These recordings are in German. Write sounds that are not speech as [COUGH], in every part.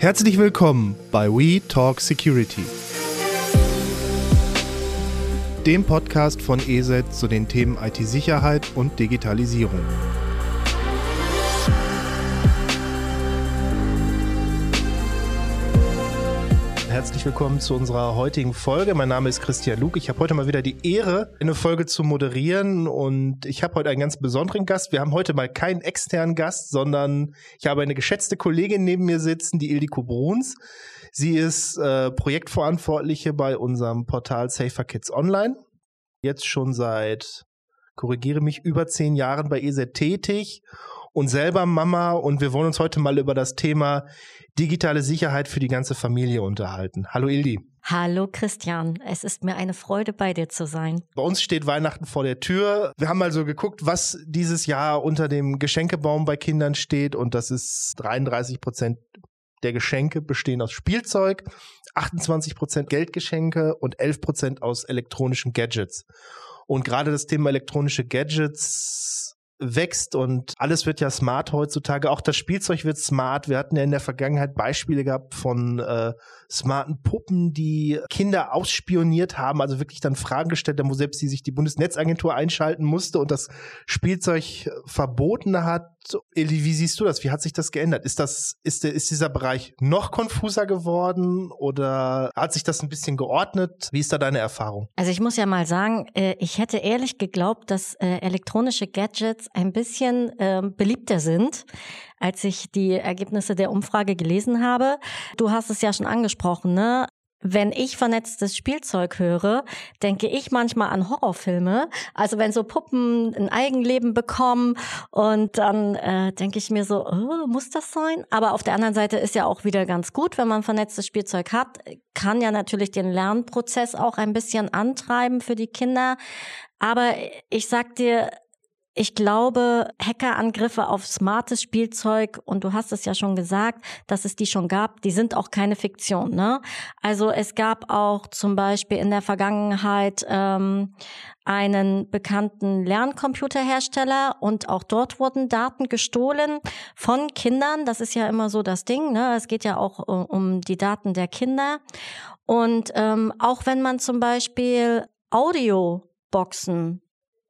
Herzlich willkommen bei We Talk Security, dem Podcast von ESET zu den Themen IT-Sicherheit und Digitalisierung. Herzlich willkommen zu unserer heutigen Folge. Mein Name ist Christian Luke. Ich habe heute mal wieder die Ehre, eine Folge zu moderieren und ich habe heute einen ganz besonderen Gast. Wir haben heute mal keinen externen Gast, sondern ich habe eine geschätzte Kollegin neben mir sitzen, die Ildiko Bruns. Sie ist äh, Projektverantwortliche bei unserem Portal Safer Kids Online. Jetzt schon seit, korrigiere mich, über zehn Jahren bei ESET tätig und selber Mama und wir wollen uns heute mal über das Thema digitale Sicherheit für die ganze Familie unterhalten. Hallo Ildi. Hallo Christian, es ist mir eine Freude bei dir zu sein. Bei uns steht Weihnachten vor der Tür. Wir haben mal so geguckt, was dieses Jahr unter dem Geschenkebaum bei Kindern steht und das ist 33 Prozent der Geschenke bestehen aus Spielzeug, 28 Prozent Geldgeschenke und 11 Prozent aus elektronischen Gadgets. Und gerade das Thema elektronische Gadgets wächst und alles wird ja smart heutzutage. Auch das Spielzeug wird smart. Wir hatten ja in der Vergangenheit Beispiele gehabt von äh, smarten Puppen, die Kinder ausspioniert haben, also wirklich dann Fragen gestellt haben, wo selbst die sich die Bundesnetzagentur einschalten musste und das Spielzeug verboten hat. Eli, wie siehst du das? Wie hat sich das geändert? Ist das, ist, der, ist dieser Bereich noch konfuser geworden oder hat sich das ein bisschen geordnet? Wie ist da deine Erfahrung? Also ich muss ja mal sagen, äh, ich hätte ehrlich geglaubt, dass äh, elektronische Gadgets ein bisschen ähm, beliebter sind als ich die Ergebnisse der Umfrage gelesen habe. Du hast es ja schon angesprochen, ne? Wenn ich vernetztes Spielzeug höre, denke ich manchmal an Horrorfilme. Also wenn so Puppen ein Eigenleben bekommen und dann äh, denke ich mir so, oh, muss das sein? Aber auf der anderen Seite ist ja auch wieder ganz gut, wenn man vernetztes Spielzeug hat, kann ja natürlich den Lernprozess auch ein bisschen antreiben für die Kinder. Aber ich sag dir, ich glaube, Hackerangriffe auf smartes Spielzeug, und du hast es ja schon gesagt, dass es die schon gab, die sind auch keine Fiktion. Ne? Also es gab auch zum Beispiel in der Vergangenheit ähm, einen bekannten Lerncomputerhersteller und auch dort wurden Daten gestohlen von Kindern. Das ist ja immer so das Ding. Ne? Es geht ja auch uh, um die Daten der Kinder. Und ähm, auch wenn man zum Beispiel Audioboxen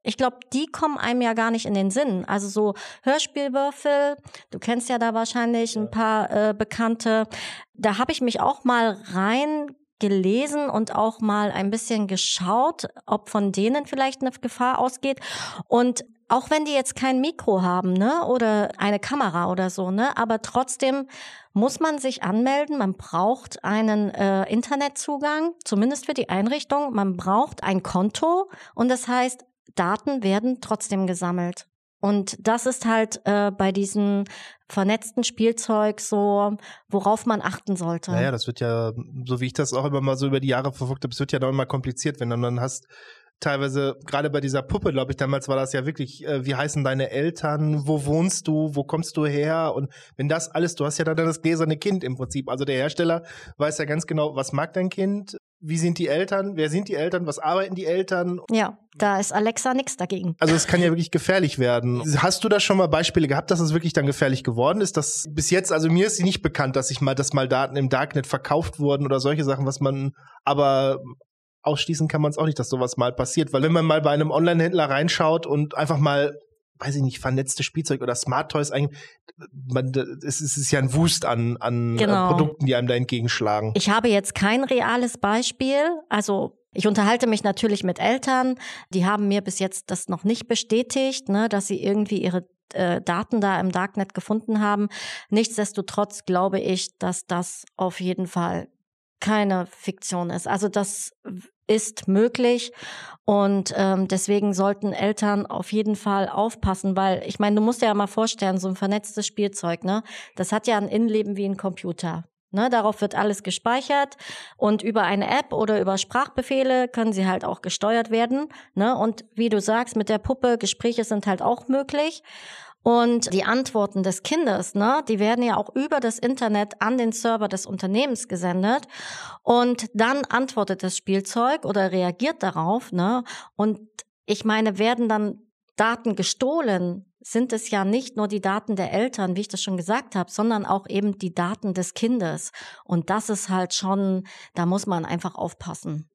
ich glaube, die kommen einem ja gar nicht in den Sinn. Also so Hörspielwürfel, du kennst ja da wahrscheinlich ein paar äh, Bekannte. Da habe ich mich auch mal rein gelesen und auch mal ein bisschen geschaut, ob von denen vielleicht eine Gefahr ausgeht. Und auch wenn die jetzt kein Mikro haben, ne, oder eine Kamera oder so, ne, aber trotzdem muss man sich anmelden. Man braucht einen äh, Internetzugang, zumindest für die Einrichtung. Man braucht ein Konto und das heißt, Daten werden trotzdem gesammelt. Und das ist halt äh, bei diesem vernetzten Spielzeug so, worauf man achten sollte. Naja, das wird ja, so wie ich das auch immer mal so über die Jahre verfolgt habe, es wird ja dann immer kompliziert, wenn du dann hast, teilweise, gerade bei dieser Puppe, glaube ich, damals war das ja wirklich, äh, wie heißen deine Eltern, wo wohnst du, wo kommst du her? Und wenn das alles, du hast ja dann das gläserne Kind im Prinzip. Also der Hersteller weiß ja ganz genau, was mag dein Kind, wie sind die Eltern, wer sind die Eltern, was arbeiten die Eltern? Ja, da ist Alexa nichts dagegen. Also es kann ja wirklich gefährlich werden. Hast du da schon mal Beispiele gehabt, dass es wirklich dann gefährlich geworden ist? Das bis jetzt, also mir ist sie nicht bekannt, dass ich mal, dass mal Daten im Darknet verkauft wurden oder solche Sachen, was man aber ausschließen kann man es auch nicht, dass sowas mal passiert. Weil wenn man mal bei einem Online-Händler reinschaut und einfach mal weiß ich nicht, vernetzte Spielzeug oder Smart Toys eigentlich, man, es ist ja ein Wust an, an äh, genau. Produkten, die einem da entgegenschlagen. Ich habe jetzt kein reales Beispiel, also ich unterhalte mich natürlich mit Eltern, die haben mir bis jetzt das noch nicht bestätigt, ne, dass sie irgendwie ihre äh, Daten da im Darknet gefunden haben. Nichtsdestotrotz glaube ich, dass das auf jeden Fall keine Fiktion ist. Also das ist möglich und ähm, deswegen sollten Eltern auf jeden Fall aufpassen, weil ich meine, du musst dir ja mal vorstellen, so ein vernetztes Spielzeug, ne, das hat ja ein Innenleben wie ein Computer. Ne, darauf wird alles gespeichert und über eine App oder über Sprachbefehle können sie halt auch gesteuert werden. Ne? Und wie du sagst, mit der Puppe, Gespräche sind halt auch möglich. Und die Antworten des Kindes, ne, die werden ja auch über das Internet an den Server des Unternehmens gesendet. Und dann antwortet das Spielzeug oder reagiert darauf, ne. Und ich meine, werden dann Daten gestohlen, sind es ja nicht nur die Daten der Eltern, wie ich das schon gesagt habe, sondern auch eben die Daten des Kindes. Und das ist halt schon, da muss man einfach aufpassen.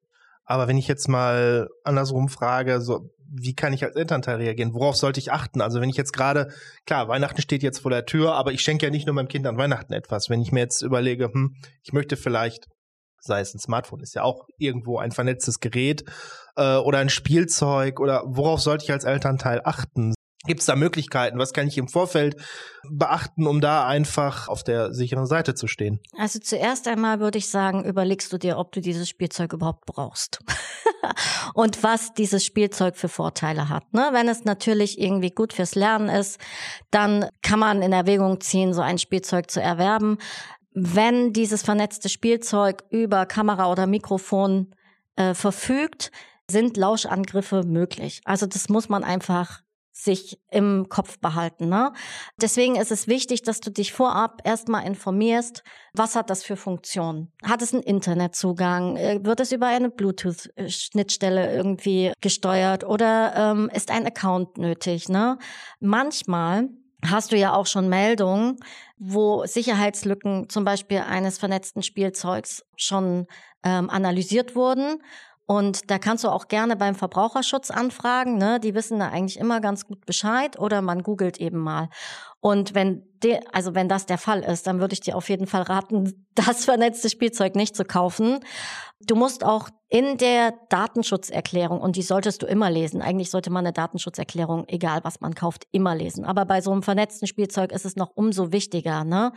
Aber wenn ich jetzt mal andersrum frage, so wie kann ich als Elternteil reagieren? Worauf sollte ich achten? Also wenn ich jetzt gerade, klar, Weihnachten steht jetzt vor der Tür, aber ich schenke ja nicht nur meinem Kind an Weihnachten etwas. Wenn ich mir jetzt überlege, hm, ich möchte vielleicht, sei es ein Smartphone, ist ja auch irgendwo ein vernetztes Gerät äh, oder ein Spielzeug oder worauf sollte ich als Elternteil achten? Gibt es da Möglichkeiten? Was kann ich im Vorfeld beachten, um da einfach auf der sicheren Seite zu stehen? Also zuerst einmal würde ich sagen, überlegst du dir, ob du dieses Spielzeug überhaupt brauchst [LAUGHS] und was dieses Spielzeug für Vorteile hat. Ne? Wenn es natürlich irgendwie gut fürs Lernen ist, dann kann man in Erwägung ziehen, so ein Spielzeug zu erwerben. Wenn dieses vernetzte Spielzeug über Kamera oder Mikrofon äh, verfügt, sind Lauschangriffe möglich. Also das muss man einfach sich im Kopf behalten. Ne? Deswegen ist es wichtig, dass du dich vorab erstmal informierst, was hat das für Funktionen? Hat es einen Internetzugang? Äh, wird es über eine Bluetooth-Schnittstelle irgendwie gesteuert oder ähm, ist ein Account nötig? Ne? Manchmal hast du ja auch schon Meldungen, wo Sicherheitslücken zum Beispiel eines vernetzten Spielzeugs schon ähm, analysiert wurden und da kannst du auch gerne beim Verbraucherschutz anfragen. Ne? Die wissen da eigentlich immer ganz gut Bescheid oder man googelt eben mal. Und wenn de, also wenn das der Fall ist, dann würde ich dir auf jeden Fall raten, [LAUGHS] das vernetzte Spielzeug nicht zu kaufen. Du musst auch in der Datenschutzerklärung, und die solltest du immer lesen, eigentlich sollte man eine Datenschutzerklärung, egal was man kauft, immer lesen. Aber bei so einem vernetzten Spielzeug ist es noch umso wichtiger. Ne?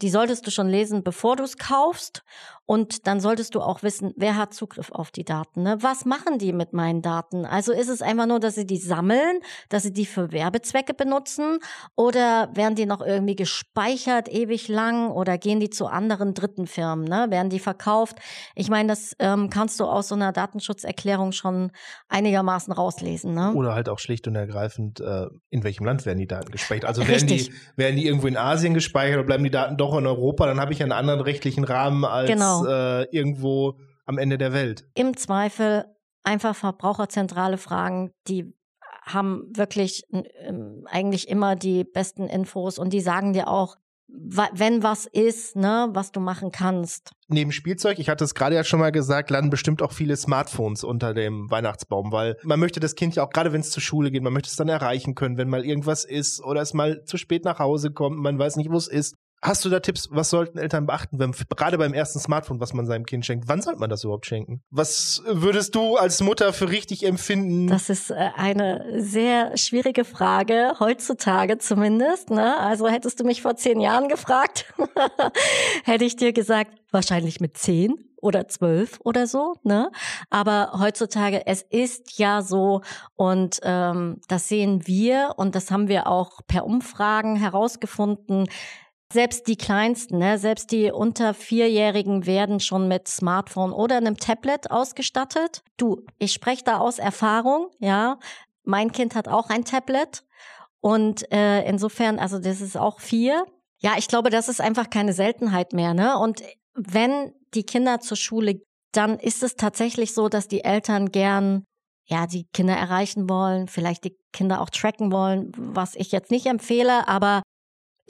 Die solltest du schon lesen, bevor du es kaufst. Und dann solltest du auch wissen, wer hat Zugriff auf die Daten. Ne? Was machen die mit meinen Daten? Also ist es einfach nur, dass sie die sammeln, dass sie die für Werbezwecke benutzen oder werden die noch irgendwie gespeichert ewig lang oder gehen die zu anderen dritten Firmen? Ne? Werden die verkauft? Ich meine, das ähm, kannst du aus so einer Datenschutzerklärung schon einigermaßen rauslesen. Ne? Oder halt auch schlicht und ergreifend, äh, in welchem Land werden die Daten gespeichert? Also werden die, werden die irgendwo in Asien gespeichert oder bleiben die Daten doch in Europa? Dann habe ich einen anderen rechtlichen Rahmen als genau. äh, irgendwo am Ende der Welt. Im Zweifel einfach Verbraucherzentrale fragen, die haben wirklich ähm, eigentlich immer die besten Infos und die sagen dir auch, wenn was ist, ne, was du machen kannst. Neben Spielzeug, ich hatte es gerade ja schon mal gesagt, landen bestimmt auch viele Smartphones unter dem Weihnachtsbaum, weil man möchte das Kind ja auch, gerade wenn es zur Schule geht, man möchte es dann erreichen können, wenn mal irgendwas ist oder es mal zu spät nach Hause kommt, man weiß nicht, wo es ist. Hast du da Tipps, was sollten Eltern beachten, wenn, gerade beim ersten Smartphone, was man seinem Kind schenkt? Wann sollte man das überhaupt schenken? Was würdest du als Mutter für richtig empfinden? Das ist äh, eine sehr schwierige Frage, heutzutage zumindest. Ne? Also hättest du mich vor zehn Jahren gefragt, [LAUGHS] hätte ich dir gesagt, wahrscheinlich mit zehn oder zwölf oder so, ne? Aber heutzutage, es ist ja so und ähm, das sehen wir und das haben wir auch per Umfragen herausgefunden selbst die Kleinsten, ne, selbst die unter Vierjährigen werden schon mit Smartphone oder einem Tablet ausgestattet. Du, ich spreche da aus Erfahrung, ja. Mein Kind hat auch ein Tablet und äh, insofern, also das ist auch vier. Ja, ich glaube, das ist einfach keine Seltenheit mehr, ne? Und wenn die Kinder zur Schule, dann ist es tatsächlich so, dass die Eltern gern ja, die Kinder erreichen wollen, vielleicht die Kinder auch tracken wollen, was ich jetzt nicht empfehle, aber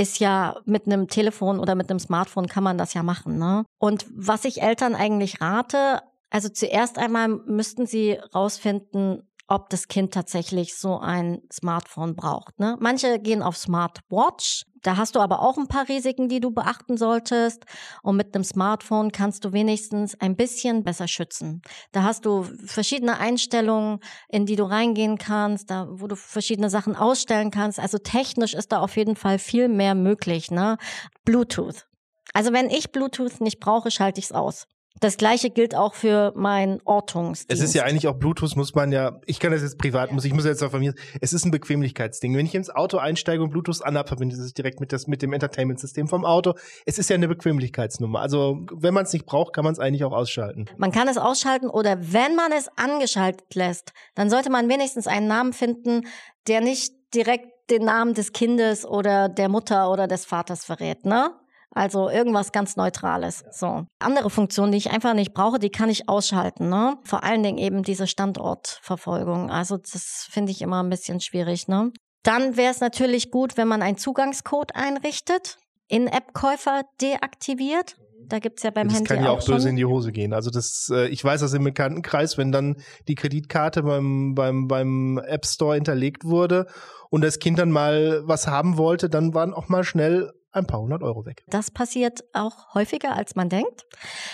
ist ja mit einem Telefon oder mit einem Smartphone kann man das ja machen. Ne? Und was ich Eltern eigentlich rate, also zuerst einmal müssten sie rausfinden, ob das Kind tatsächlich so ein Smartphone braucht. Ne? Manche gehen auf Smartwatch. Da hast du aber auch ein paar Risiken, die du beachten solltest. Und mit einem Smartphone kannst du wenigstens ein bisschen besser schützen. Da hast du verschiedene Einstellungen, in die du reingehen kannst, da, wo du verschiedene Sachen ausstellen kannst. Also technisch ist da auf jeden Fall viel mehr möglich. Ne? Bluetooth. Also wenn ich Bluetooth nicht brauche, schalte ich es aus. Das gleiche gilt auch für mein Ortungsdienst. Es ist ja eigentlich auch Bluetooth muss man ja, ich kann das jetzt privat, muss ich muss jetzt auch von mir, es ist ein Bequemlichkeitsding. Wenn ich ins Auto einsteige und Bluetooth anhabe, verbinde ich es direkt mit, das, mit dem Entertainment-System vom Auto. Es ist ja eine Bequemlichkeitsnummer. Also wenn man es nicht braucht, kann man es eigentlich auch ausschalten. Man kann es ausschalten oder wenn man es angeschaltet lässt, dann sollte man wenigstens einen Namen finden, der nicht direkt den Namen des Kindes oder der Mutter oder des Vaters verrät, ne? Also irgendwas ganz Neutrales. So. Andere Funktionen, die ich einfach nicht brauche, die kann ich ausschalten. Ne? Vor allen Dingen eben diese Standortverfolgung. Also das finde ich immer ein bisschen schwierig. Ne? Dann wäre es natürlich gut, wenn man einen Zugangscode einrichtet, In-App-Käufer deaktiviert. Da gibt's ja beim das Handy kann ja auch, schon. böse in die Hose gehen. Also das, äh, ich weiß das im Bekanntenkreis, wenn dann die Kreditkarte beim, beim, beim App Store hinterlegt wurde und das Kind dann mal was haben wollte, dann waren auch mal schnell ein paar hundert Euro weg. Das passiert auch häufiger, als man denkt.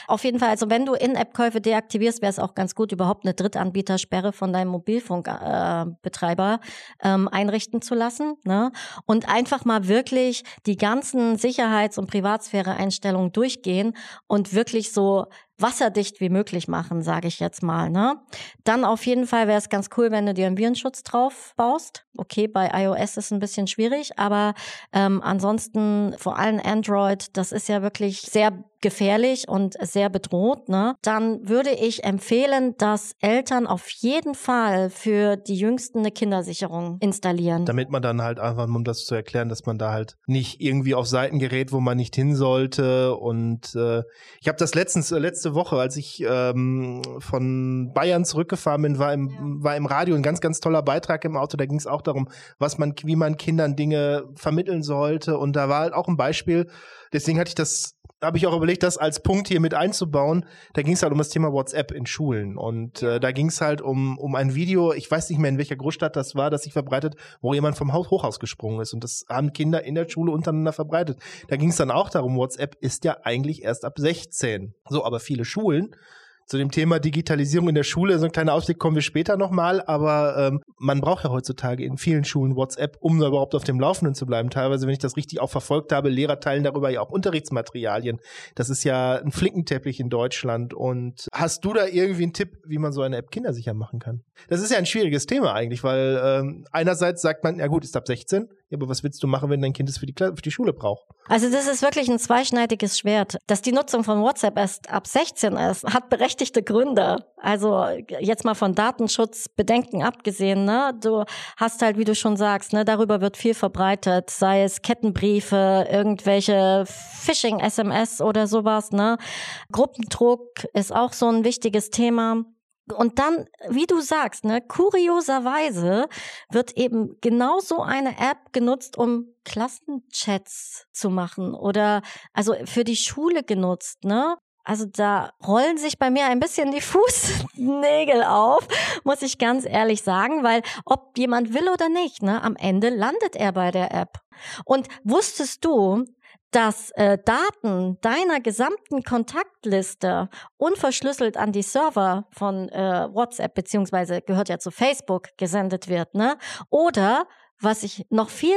Auf jeden Fall, also wenn du In-App-Käufe deaktivierst, wäre es auch ganz gut, überhaupt eine Drittanbietersperre von deinem Mobilfunkbetreiber äh, ähm, einrichten zu lassen. Ne? Und einfach mal wirklich die ganzen Sicherheits- und Privatsphäre-Einstellungen durchgehen und wirklich so wasserdicht wie möglich machen, sage ich jetzt mal. Ne? Dann auf jeden Fall wäre es ganz cool, wenn du dir einen Virenschutz drauf baust. Okay, bei iOS ist es ein bisschen schwierig, aber ähm, ansonsten vor allem Android, das ist ja wirklich sehr gefährlich und sehr bedroht, ne? dann würde ich empfehlen, dass Eltern auf jeden Fall für die Jüngsten eine Kindersicherung installieren. Damit man dann halt einfach, um das zu erklären, dass man da halt nicht irgendwie auf Seiten gerät, wo man nicht hin sollte. Und äh, ich habe das letztens, äh, letzte Woche, als ich ähm, von Bayern zurückgefahren bin, war im, ja. war im Radio ein ganz, ganz toller Beitrag im Auto. Da ging es auch darum, was man, wie man Kindern Dinge vermitteln sollte. Und da war halt auch ein Beispiel, deswegen hatte ich das habe ich auch überlegt, das als Punkt hier mit einzubauen. Da ging es halt um das Thema WhatsApp in Schulen. Und äh, da ging es halt um, um ein Video, ich weiß nicht mehr, in welcher Großstadt das war, das sich verbreitet, wo jemand vom Haus Hochhaus gesprungen ist. Und das haben Kinder in der Schule untereinander verbreitet. Da ging es dann auch darum, WhatsApp ist ja eigentlich erst ab 16. So, aber viele Schulen zu dem Thema Digitalisierung in der Schule, so ein kleiner Ausblick kommen wir später nochmal, aber ähm, man braucht ja heutzutage in vielen Schulen WhatsApp, um überhaupt auf dem Laufenden zu bleiben. Teilweise, wenn ich das richtig auch verfolgt habe, Lehrer teilen darüber ja auch Unterrichtsmaterialien. Das ist ja ein Flickenteppich in Deutschland. Und hast du da irgendwie einen Tipp, wie man so eine App kindersicher machen kann? Das ist ja ein schwieriges Thema eigentlich, weil ähm, einerseits sagt man, ja gut, ist ab 16, ja, aber was willst du machen, wenn dein Kind es für die, für die Schule braucht? Also das ist wirklich ein zweischneidiges Schwert. Dass die Nutzung von WhatsApp erst ab 16 ist, hat berechtigte Gründe. Also jetzt mal von Datenschutzbedenken abgesehen, ne? Du hast halt, wie du schon sagst, ne, darüber wird viel verbreitet, sei es Kettenbriefe, irgendwelche Phishing-SMS oder sowas, ne? Gruppendruck ist auch so ein wichtiges Thema. Und dann, wie du sagst, ne, kurioserweise wird eben genauso eine App genutzt, um Klassenchats zu machen oder also für die Schule genutzt, ne? Also da rollen sich bei mir ein bisschen die [LAUGHS] Fußnägel auf, muss ich ganz ehrlich sagen, weil ob jemand will oder nicht, ne, am Ende landet er bei der App. Und wusstest du, dass äh, Daten deiner gesamten Kontaktliste unverschlüsselt an die Server von äh, WhatsApp beziehungsweise gehört ja zu Facebook gesendet wird, ne? Oder was ich noch viel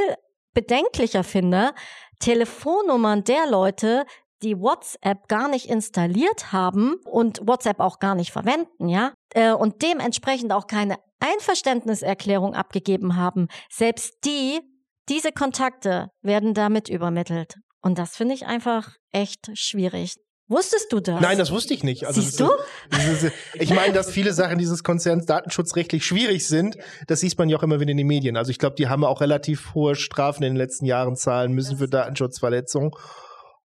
bedenklicher finde, Telefonnummern der Leute, die WhatsApp gar nicht installiert haben und WhatsApp auch gar nicht verwenden, ja, äh, und dementsprechend auch keine Einverständniserklärung abgegeben haben, selbst die, diese Kontakte werden damit übermittelt. Und das finde ich einfach echt schwierig. Wusstest du das? Nein, das wusste ich nicht. Also Siehst du? Das, das, ich meine, dass viele Sachen dieses Konzerns datenschutzrechtlich schwierig sind. Das sieht man ja auch immer wieder in den Medien. Also ich glaube, die haben auch relativ hohe Strafen in den letzten Jahren zahlen müssen für Datenschutzverletzungen.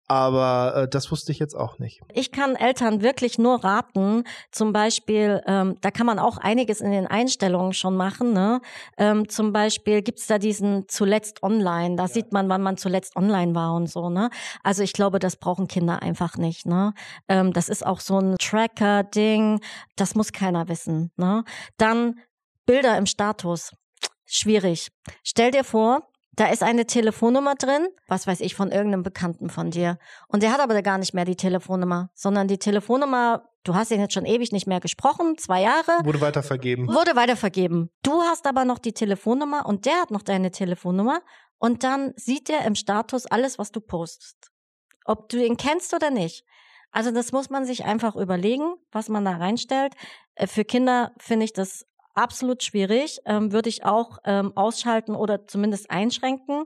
Aber äh, das wusste ich jetzt auch nicht. Ich kann Eltern wirklich nur raten, zum Beispiel, ähm, da kann man auch einiges in den Einstellungen schon machen. Ne? Ähm, zum Beispiel gibt's da diesen zuletzt online, da ja. sieht man, wann man zuletzt online war und so. Ne? Also ich glaube, das brauchen Kinder einfach nicht. Ne? Ähm, das ist auch so ein Tracker-Ding, das muss keiner wissen. Ne? Dann Bilder im Status. Schwierig. Stell dir vor, da ist eine Telefonnummer drin, was weiß ich, von irgendeinem Bekannten von dir. Und der hat aber gar nicht mehr die Telefonnummer, sondern die Telefonnummer, du hast ihn jetzt schon ewig nicht mehr gesprochen, zwei Jahre. Wurde weitervergeben. Wurde weitervergeben. Du hast aber noch die Telefonnummer und der hat noch deine Telefonnummer und dann sieht er im Status alles, was du postest. Ob du ihn kennst oder nicht. Also das muss man sich einfach überlegen, was man da reinstellt. Äh, für Kinder finde ich das absolut schwierig, ähm, würde ich auch ähm, ausschalten oder zumindest einschränken.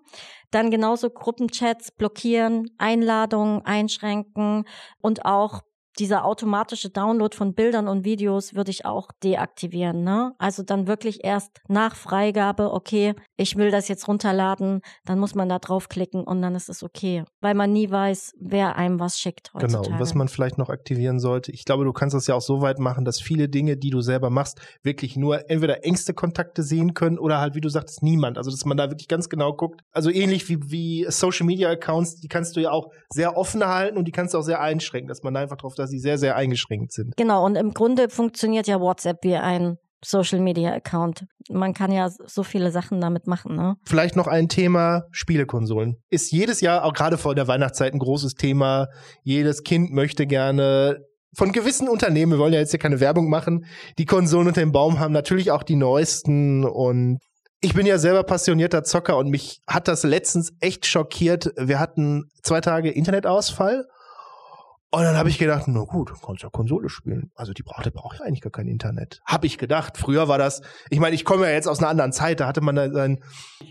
Dann genauso Gruppenchats blockieren, Einladungen einschränken und auch dieser automatische Download von Bildern und Videos würde ich auch deaktivieren. Ne? Also dann wirklich erst nach Freigabe, okay, ich will das jetzt runterladen, dann muss man da draufklicken und dann ist es okay. Weil man nie weiß, wer einem was schickt heutzutage. Genau, und was man vielleicht noch aktivieren sollte. Ich glaube, du kannst das ja auch so weit machen, dass viele Dinge, die du selber machst, wirklich nur entweder engste Kontakte sehen können oder halt, wie du sagtest, niemand. Also, dass man da wirklich ganz genau guckt. Also ähnlich wie, wie Social Media Accounts, die kannst du ja auch sehr offen halten und die kannst du auch sehr einschränken, dass man da einfach drauf, dass sie sehr, sehr eingeschränkt sind. Genau, und im Grunde funktioniert ja WhatsApp wie ein Social Media Account. Man kann ja so viele Sachen damit machen, ne? Vielleicht noch ein Thema Spielekonsolen. Ist jedes Jahr, auch gerade vor der Weihnachtszeit, ein großes Thema. Jedes Kind möchte gerne von gewissen Unternehmen, wir wollen ja jetzt hier keine Werbung machen, die Konsolen unter dem Baum haben natürlich auch die neuesten und ich bin ja selber passionierter Zocker und mich hat das letztens echt schockiert. Wir hatten zwei Tage Internetausfall und dann habe ich gedacht, na gut, kannst ja Konsole spielen. Also die braucht, braucht ja eigentlich gar kein Internet. Hab ich gedacht. Früher war das, ich meine, ich komme ja jetzt aus einer anderen Zeit, da hatte man da sein,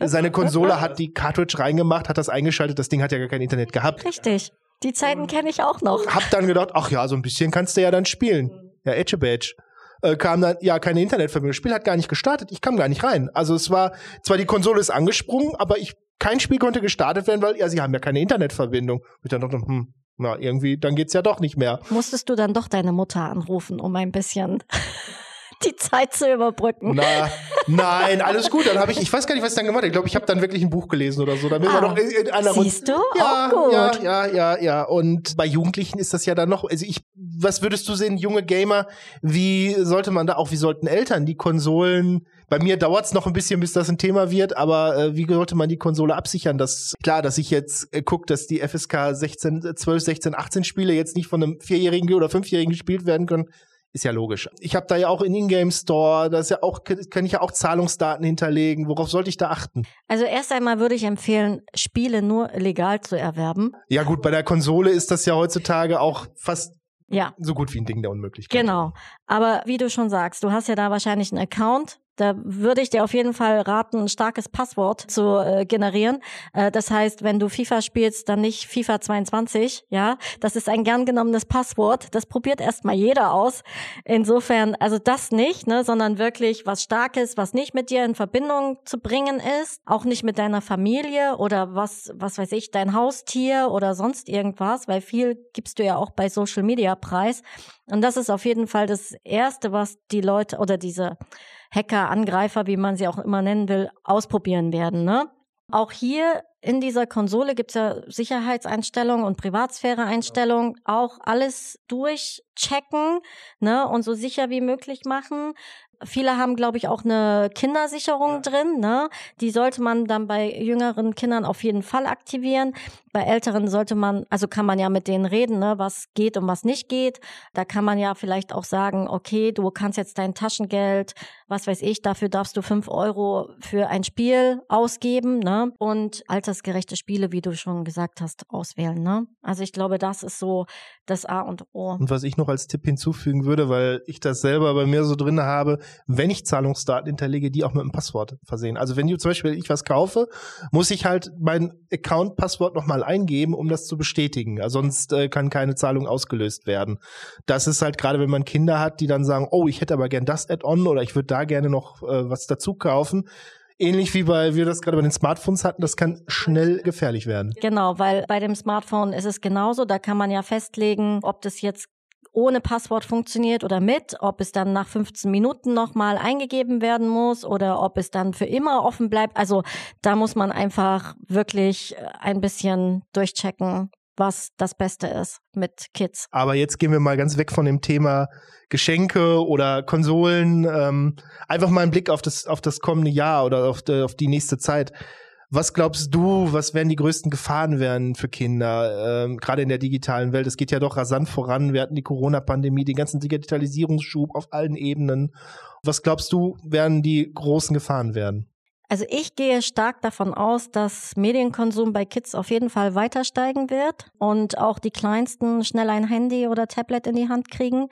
seine Konsole, hat die Cartridge reingemacht, hat das eingeschaltet, das Ding hat ja gar kein Internet gehabt. Richtig. Die Zeiten kenne ich auch noch. Hab dann gedacht, ach ja, so ein bisschen kannst du ja dann spielen. Ja, Edge Badge. Äh, kam dann, ja, keine Internetverbindung. Das Spiel hat gar nicht gestartet. Ich kam gar nicht rein. Also es war, zwar die Konsole ist angesprungen, aber ich, kein Spiel konnte gestartet werden, weil, ja, sie haben ja keine Internetverbindung. Und ich dann dachte, hm, na, irgendwie, dann geht's ja doch nicht mehr. Musstest du dann doch deine Mutter anrufen, um ein bisschen [LAUGHS] die Zeit zu überbrücken. Na, nein, alles gut. Dann habe ich, ich weiß gar nicht, was ich dann gemacht habe. Ich glaube, ich habe dann wirklich ein Buch gelesen oder so. Dann ah, noch einer siehst du? Ja, auch gut. ja, ja, ja, ja. Und bei Jugendlichen ist das ja dann noch. Also ich, was würdest du sehen, junge Gamer? Wie sollte man da auch? Wie sollten Eltern die Konsolen? Bei mir dauert es noch ein bisschen, bis das ein Thema wird. Aber äh, wie sollte man die Konsole absichern? Das klar, dass ich jetzt äh, gucke, dass die FSK 16, 12, 16, 18 Spiele jetzt nicht von einem vierjährigen oder fünfjährigen gespielt werden können ist ja logisch. Ich habe da ja auch in Ingame Store, da ist ja auch, kann ich ja auch Zahlungsdaten hinterlegen. Worauf sollte ich da achten? Also erst einmal würde ich empfehlen, Spiele nur legal zu erwerben. Ja gut, bei der Konsole ist das ja heutzutage auch fast ja. so gut wie ein Ding der Unmöglichkeit. Genau. Aber wie du schon sagst, du hast ja da wahrscheinlich einen Account da würde ich dir auf jeden Fall raten, ein starkes Passwort zu äh, generieren. Äh, das heißt, wenn du FIFA spielst, dann nicht FIFA 22, ja. Das ist ein gern genommenes Passwort. Das probiert erstmal jeder aus. Insofern, also das nicht, ne, sondern wirklich was Starkes, was nicht mit dir in Verbindung zu bringen ist, auch nicht mit deiner Familie oder was, was weiß ich, dein Haustier oder sonst irgendwas, weil viel gibst du ja auch bei Social Media preis. Und das ist auf jeden Fall das erste, was die Leute oder diese Hacker, Angreifer, wie man sie auch immer nennen will, ausprobieren werden. Ne? Auch hier in dieser Konsole gibt's ja Sicherheitseinstellungen und Privatsphäre-Einstellungen, auch alles durchchecken ne, und so sicher wie möglich machen. Viele haben, glaube ich, auch eine Kindersicherung ja. drin. Ne? Die sollte man dann bei jüngeren Kindern auf jeden Fall aktivieren. Bei älteren sollte man, also kann man ja mit denen reden, ne, was geht und was nicht geht. Da kann man ja vielleicht auch sagen, okay, du kannst jetzt dein Taschengeld, was weiß ich, dafür darfst du fünf Euro für ein Spiel ausgeben, ne? Und altersgerechte Spiele, wie du schon gesagt hast, auswählen, ne? Also ich glaube, das ist so das A und O. Und was ich noch als Tipp hinzufügen würde, weil ich das selber bei mir so drin habe, wenn ich Zahlungsdaten hinterlege, die auch mit einem Passwort versehen. Also wenn du zum Beispiel ich was kaufe, muss ich halt mein Account-Passwort nochmal eingeben, um das zu bestätigen. Also sonst äh, kann keine Zahlung ausgelöst werden. Das ist halt gerade, wenn man Kinder hat, die dann sagen, oh, ich hätte aber gern das Add-on oder ich würde da gerne noch äh, was dazu kaufen ähnlich wie bei wir das gerade bei den Smartphones hatten, das kann schnell gefährlich werden. Genau, weil bei dem Smartphone ist es genauso, da kann man ja festlegen, ob das jetzt ohne Passwort funktioniert oder mit, ob es dann nach 15 Minuten nochmal eingegeben werden muss oder ob es dann für immer offen bleibt. Also da muss man einfach wirklich äh, ein bisschen durchchecken, was das Beste ist mit Kids. Aber jetzt gehen wir mal ganz weg von dem Thema Geschenke oder Konsolen. Ähm, einfach mal einen Blick auf das, auf das kommende Jahr oder auf die, auf die nächste Zeit. Was glaubst du, was werden die größten Gefahren werden für Kinder, ähm, gerade in der digitalen Welt? Es geht ja doch rasant voran. Wir hatten die Corona-Pandemie, den ganzen Digitalisierungsschub auf allen Ebenen. Was glaubst du, werden die großen Gefahren werden? Also ich gehe stark davon aus, dass Medienkonsum bei Kids auf jeden Fall weiter steigen wird und auch die Kleinsten schnell ein Handy oder Tablet in die Hand kriegen.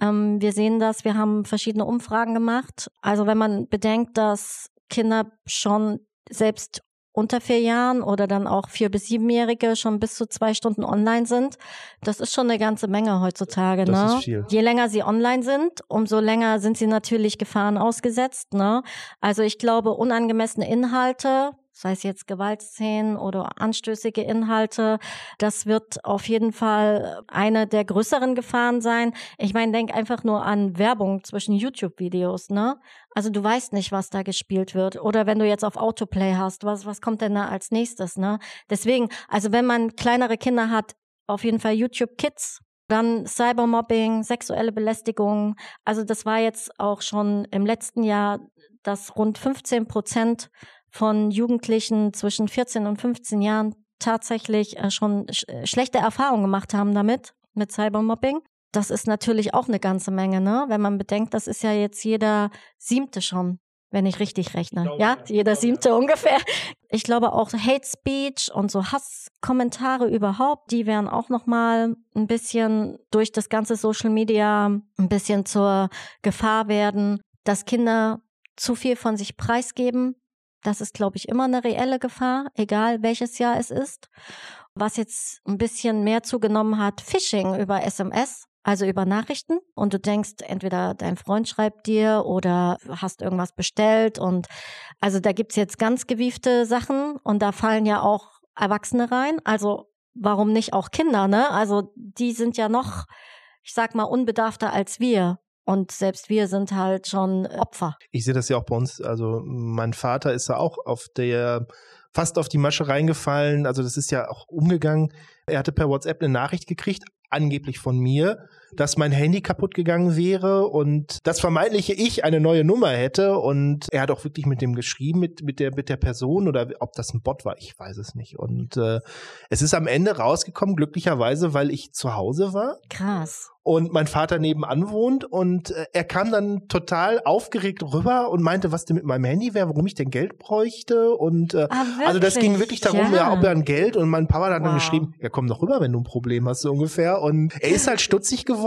Ähm, wir sehen das, wir haben verschiedene Umfragen gemacht. Also wenn man bedenkt, dass Kinder schon selbst unter vier Jahren oder dann auch vier bis siebenjährige schon bis zu zwei Stunden online sind. Das ist schon eine ganze Menge heutzutage. Das ne? ist viel. Je länger sie online sind, umso länger sind sie natürlich Gefahren ausgesetzt. Ne? Also ich glaube, unangemessene Inhalte, sei es jetzt Gewaltszenen oder anstößige Inhalte, das wird auf jeden Fall eine der größeren Gefahren sein. Ich meine, denk einfach nur an Werbung zwischen YouTube-Videos, ne? Also du weißt nicht, was da gespielt wird. Oder wenn du jetzt auf Autoplay hast, was, was kommt denn da als nächstes, ne? Deswegen, also wenn man kleinere Kinder hat, auf jeden Fall YouTube Kids, dann Cybermobbing, sexuelle Belästigung. Also das war jetzt auch schon im letzten Jahr, dass rund 15 Prozent von Jugendlichen zwischen 14 und 15 Jahren tatsächlich äh, schon sch äh, schlechte Erfahrungen gemacht haben damit, mit Cybermobbing. Das ist natürlich auch eine ganze Menge, ne? Wenn man bedenkt, das ist ja jetzt jeder siebte schon, wenn ich richtig rechne. Glaube, ja, ja. jeder Glaube, siebte ja. ungefähr. Ich glaube auch Hate Speech und so Hasskommentare überhaupt, die werden auch noch mal ein bisschen durch das ganze Social Media ein bisschen zur Gefahr werden, dass Kinder zu viel von sich preisgeben, das ist, glaube ich, immer eine reelle Gefahr, egal welches Jahr es ist. Was jetzt ein bisschen mehr zugenommen hat, Phishing über SMS, also über Nachrichten. Und du denkst, entweder dein Freund schreibt dir oder hast irgendwas bestellt. Und also da gibt's jetzt ganz gewiefte Sachen und da fallen ja auch Erwachsene rein. Also warum nicht auch Kinder, ne? Also die sind ja noch, ich sag mal, unbedarfter als wir. Und selbst wir sind halt schon Opfer. Ich sehe das ja auch bei uns. Also mein Vater ist ja auch auf der fast auf die Masche reingefallen. Also das ist ja auch umgegangen. Er hatte per WhatsApp eine Nachricht gekriegt, angeblich von mir, dass mein Handy kaputt gegangen wäre und das vermeintliche Ich eine neue Nummer hätte. Und er hat auch wirklich mit dem geschrieben, mit, mit, der, mit der Person oder ob das ein Bot war, ich weiß es nicht. Und äh, es ist am Ende rausgekommen, glücklicherweise, weil ich zu Hause war Krass. und mein Vater nebenan wohnt und äh, er kam dann total aufgeregt rüber und meinte, was denn mit meinem Handy wäre, warum ich denn Geld bräuchte und äh, Ah, also das ging wirklich darum, ja. ja ob er ein Geld und mein Papa hat dann Wow. geschrieben, ja komm doch rüber, wenn du ein Problem hast so ungefähr und er ist halt stutzig geworden.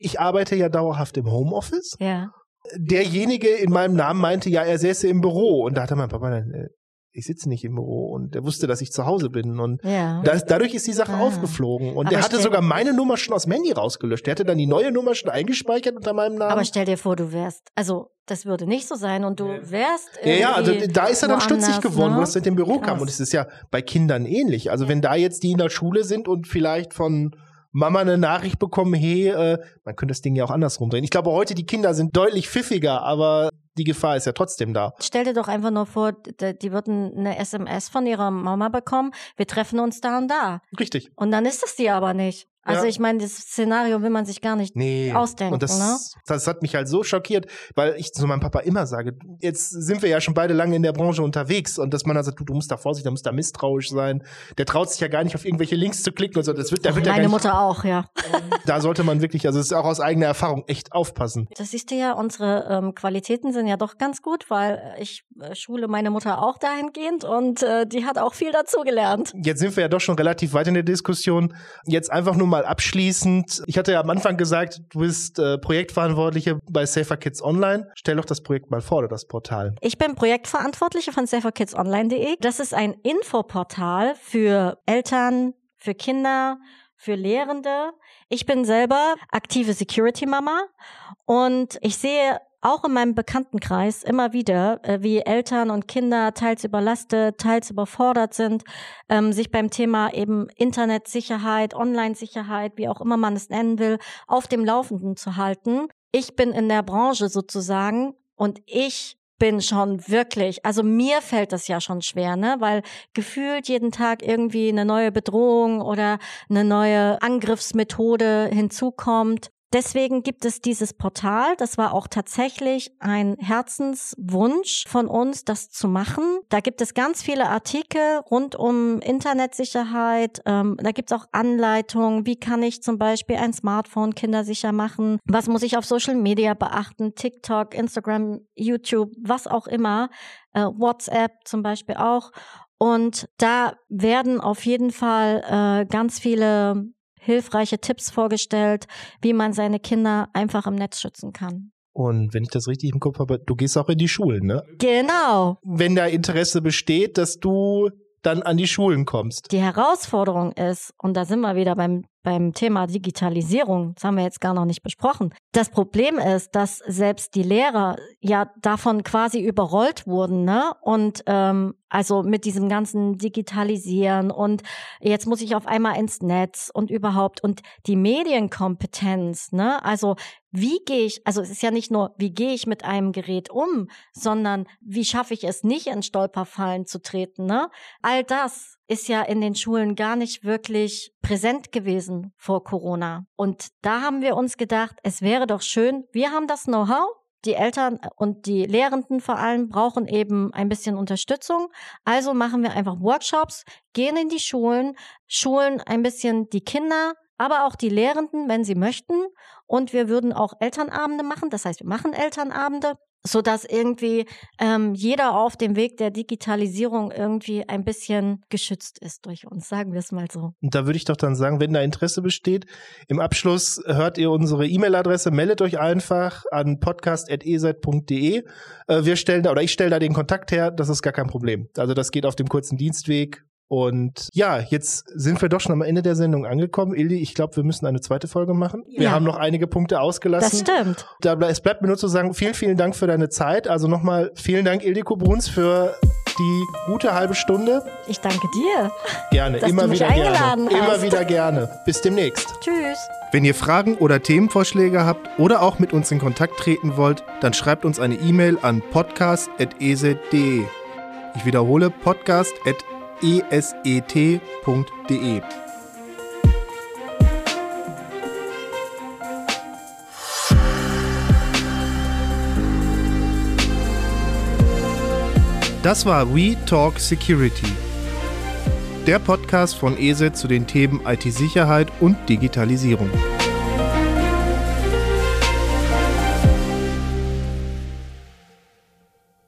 Ich arbeite ja dauerhaft im Homeoffice. Ja. Derjenige in meinem Namen meinte, ja, er säße im Büro und da hatte mein Papa dann, äh, ich sitze nicht im Büro und er wusste, dass ich zu Hause bin und Ja. das, dadurch ist die Sache Ah. aufgeflogen. Und er hatte sogar meine Nummer schon aus dem Handy rausgelöscht. Der hatte dann die neue Nummer schon eingespeichert unter meinem Namen. Aber stell dir vor, du wärst, also das würde nicht so sein und du wärst ja, ja, also da ist er dann stutzig geworden, ne? wo das mit dem Büro kam. Krass. Und es ist ja bei Kindern ähnlich. Also wenn da jetzt die in der Schule sind und vielleicht von Mama eine Nachricht bekommen, hey, äh, man könnte das Ding ja auch andersrum drehen. Ich glaube, heute die Kinder sind deutlich pfiffiger, aber die Gefahr ist ja trotzdem da. Stell dir doch einfach nur vor, die würden eine SMS von ihrer Mama bekommen, wir treffen uns da und da. Richtig. Und dann ist es die aber nicht. Also Ja. ich meine, das Szenario will man sich gar nicht Nee. ausdenken. Und das, ne? das hat mich halt so schockiert, weil ich zu meinem Papa immer sage, jetzt sind wir ja schon beide lange in der Branche unterwegs und dass man dann sagt, du, du musst da vorsichtig, da musst da misstrauisch sein. Der traut sich ja gar nicht auf irgendwelche Links zu klicken und so. Das wird, da wird ja meine nicht, Mutter auch, ja. da sollte man wirklich, also es ist auch aus eigener Erfahrung echt aufpassen. Das siehst du ja, unsere ähm, Qualitäten sind ja doch ganz gut, weil ich äh, schule meine Mutter auch dahingehend und äh, die hat auch viel dazugelernt. Jetzt sind wir ja doch schon relativ weit in der Diskussion. Jetzt einfach nur mal abschließend. Ich hatte ja am Anfang gesagt, du bist äh, Projektverantwortliche bei Safer Kids Online. Stell doch das Projekt mal vor, oder das Portal. Ich bin Projektverantwortliche von saferkidsonline.de. Das ist ein Infoportal für Eltern, für Kinder, für Lehrende. Ich bin selber aktive Security Mama und ich sehe auch in meinem Bekanntenkreis immer wieder, äh, wie Eltern und Kinder teils überlastet, teils überfordert sind, ähm, sich beim Thema eben Internetsicherheit, Online-Sicherheit, wie auch immer man es nennen will, auf dem Laufenden zu halten. Ich bin in der Branche sozusagen und ich bin schon wirklich, also mir fällt das ja schon schwer, ne, weil gefühlt jeden Tag irgendwie eine neue Bedrohung oder eine neue Angriffsmethode hinzukommt. Deswegen gibt es dieses Portal. Das war auch tatsächlich ein Herzenswunsch von uns, das zu machen. Da gibt es ganz viele Artikel rund um Internetsicherheit. Ähm, da gibt es auch Anleitungen. Wie kann ich zum Beispiel ein Smartphone kindersicher machen? Was muss ich auf Social Media beachten? TikTok, Instagram, YouTube, was auch immer. Äh, WhatsApp zum Beispiel auch. Und da werden auf jeden Fall äh, ganz viele hilfreiche Tipps vorgestellt, wie man seine Kinder einfach im Netz schützen kann. Und wenn ich das richtig im Kopf habe, du gehst auch in die Schulen, ne? Genau. Wenn da Interesse besteht, dass du dann an die Schulen kommst. Die Herausforderung ist, und da sind wir wieder beim, beim Thema Digitalisierung, das haben wir jetzt gar noch nicht besprochen. Das Problem ist, dass selbst die Lehrer ja davon quasi überrollt wurden, ne? Und ähm, also mit diesem ganzen Digitalisieren und jetzt muss ich auf einmal ins Netz und überhaupt und die Medienkompetenz, ne? Also wie gehe ich, also es ist ja nicht nur, wie gehe ich mit einem Gerät um, sondern wie schaffe ich es nicht in Stolperfallen zu treten, ne? All das ist ja in den Schulen gar nicht wirklich präsent gewesen vor Corona. Und da haben wir uns gedacht, es wäre doch schön, wir haben das Know-how, die Eltern und die Lehrenden vor allem brauchen eben ein bisschen Unterstützung. Also machen wir einfach Workshops, gehen in die Schulen, schulen ein bisschen die Kinder, aber auch die Lehrenden, wenn sie möchten. Und wir würden auch Elternabende machen. Das heißt, wir machen Elternabende so dass irgendwie ähm, jeder auf dem Weg der Digitalisierung irgendwie ein bisschen geschützt ist durch uns, sagen wir es mal so. Und da würde ich doch dann sagen, wenn da Interesse besteht, im Abschluss hört ihr unsere E-Mail-Adresse, meldet euch einfach an podcast.eset.de. Äh, wir stellen da oder ich stelle da den Kontakt her, das ist gar kein Problem. Also das geht auf dem kurzen Dienstweg und ja, jetzt sind wir doch schon am Ende der Sendung angekommen. Ildi, ich glaube, wir müssen eine zweite Folge machen. Wir Ja. haben noch einige Punkte ausgelassen. Das stimmt. Da, es bleibt mir nur zu sagen, vielen, vielen Dank für deine Zeit. Also nochmal vielen Dank, Ildiko Bruns, für die gute halbe Stunde. Ich danke dir. Gerne, Dass immer du mich wieder eingeladen gerne. Immer hast. wieder gerne. Bis demnächst. Tschüss. Wenn ihr Fragen oder Themenvorschläge habt oder auch mit uns in Kontakt treten wollt, dann schreibt uns eine E-Mail an podcast.eset.de. Ich wiederhole podcast.eset.de. Das war We Talk Security. Der Podcast von ESET zu den Themen IT-Sicherheit und Digitalisierung.